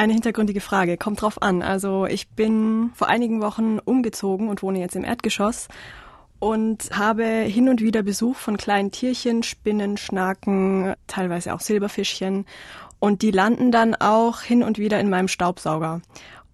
Eine hintergründige Frage, kommt drauf an. Also ich bin vor einigen Wochen umgezogen und wohne jetzt im Erdgeschoss und habe hin und wieder Besuch von kleinen Tierchen, Spinnen, Schnaken, teilweise auch Silberfischchen. Und die landen dann auch hin und wieder in meinem Staubsauger.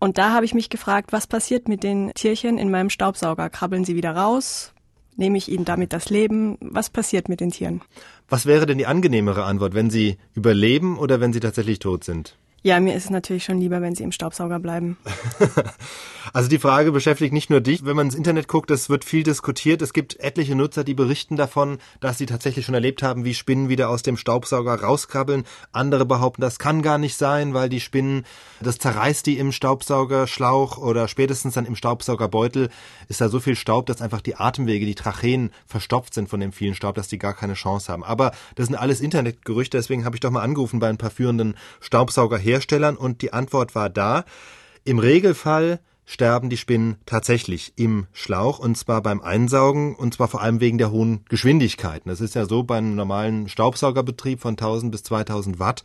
Und da habe ich mich gefragt, was passiert mit den Tierchen in meinem Staubsauger? Krabbeln sie wieder raus? Nehme ich ihnen damit das Leben? Was passiert mit den Tieren? Was wäre denn die angenehmere Antwort, wenn sie überleben oder wenn sie tatsächlich tot sind? Ja, mir ist es natürlich schon lieber, wenn sie im Staubsauger bleiben. also die Frage beschäftigt nicht nur dich. Wenn man ins Internet guckt, es wird viel diskutiert. Es gibt etliche Nutzer, die berichten davon, dass sie tatsächlich schon erlebt haben, wie Spinnen wieder aus dem Staubsauger rauskrabbeln. Andere behaupten, das kann gar nicht sein, weil die Spinnen, das zerreißt die im Staubsaugerschlauch oder spätestens dann im Staubsaugerbeutel ist da so viel Staub, dass einfach die Atemwege, die Tracheen verstopft sind von dem vielen Staub, dass die gar keine Chance haben. Aber das sind alles Internetgerüchte, deswegen habe ich doch mal angerufen bei ein paar führenden Staubsaugerherstellern Herstellern und die Antwort war da. Im Regelfall sterben die Spinnen tatsächlich im Schlauch und zwar beim Einsaugen und zwar vor allem wegen der hohen Geschwindigkeiten. Das ist ja so beim normalen Staubsaugerbetrieb von 1000 bis 2000 Watt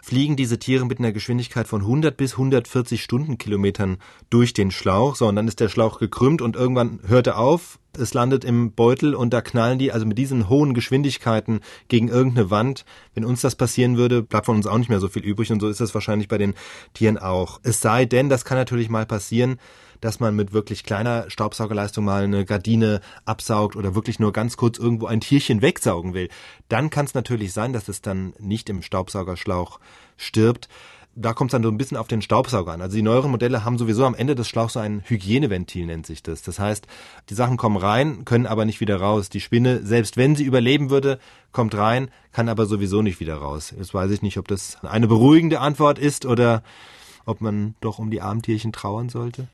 fliegen diese Tiere mit einer Geschwindigkeit von 100 bis 140 Stundenkilometern durch den Schlauch. So, und dann ist der Schlauch gekrümmt und irgendwann hört er auf. Es landet im Beutel und da knallen die also mit diesen hohen Geschwindigkeiten gegen irgendeine Wand. Wenn uns das passieren würde, bleibt von uns auch nicht mehr so viel übrig und so ist das wahrscheinlich bei den Tieren auch. Es sei denn, das kann natürlich mal passieren, dass man mit wirklich kleiner Staubsaugerleistung mal eine Gardine absaugt oder wirklich nur ganz kurz irgendwo ein Tierchen wegsaugen will, dann kann es natürlich sein, dass es dann nicht im Staubsaugerschlauch stirbt da kommt es dann so ein bisschen auf den Staubsauger an. Also die neueren Modelle haben sowieso am Ende des Schlauchs so ein Hygieneventil, nennt sich das. Das heißt, die Sachen kommen rein, können aber nicht wieder raus. Die Spinne, selbst wenn sie überleben würde, kommt rein, kann aber sowieso nicht wieder raus. Jetzt weiß ich nicht, ob das eine beruhigende Antwort ist oder ob man doch um die Armtierchen trauern sollte?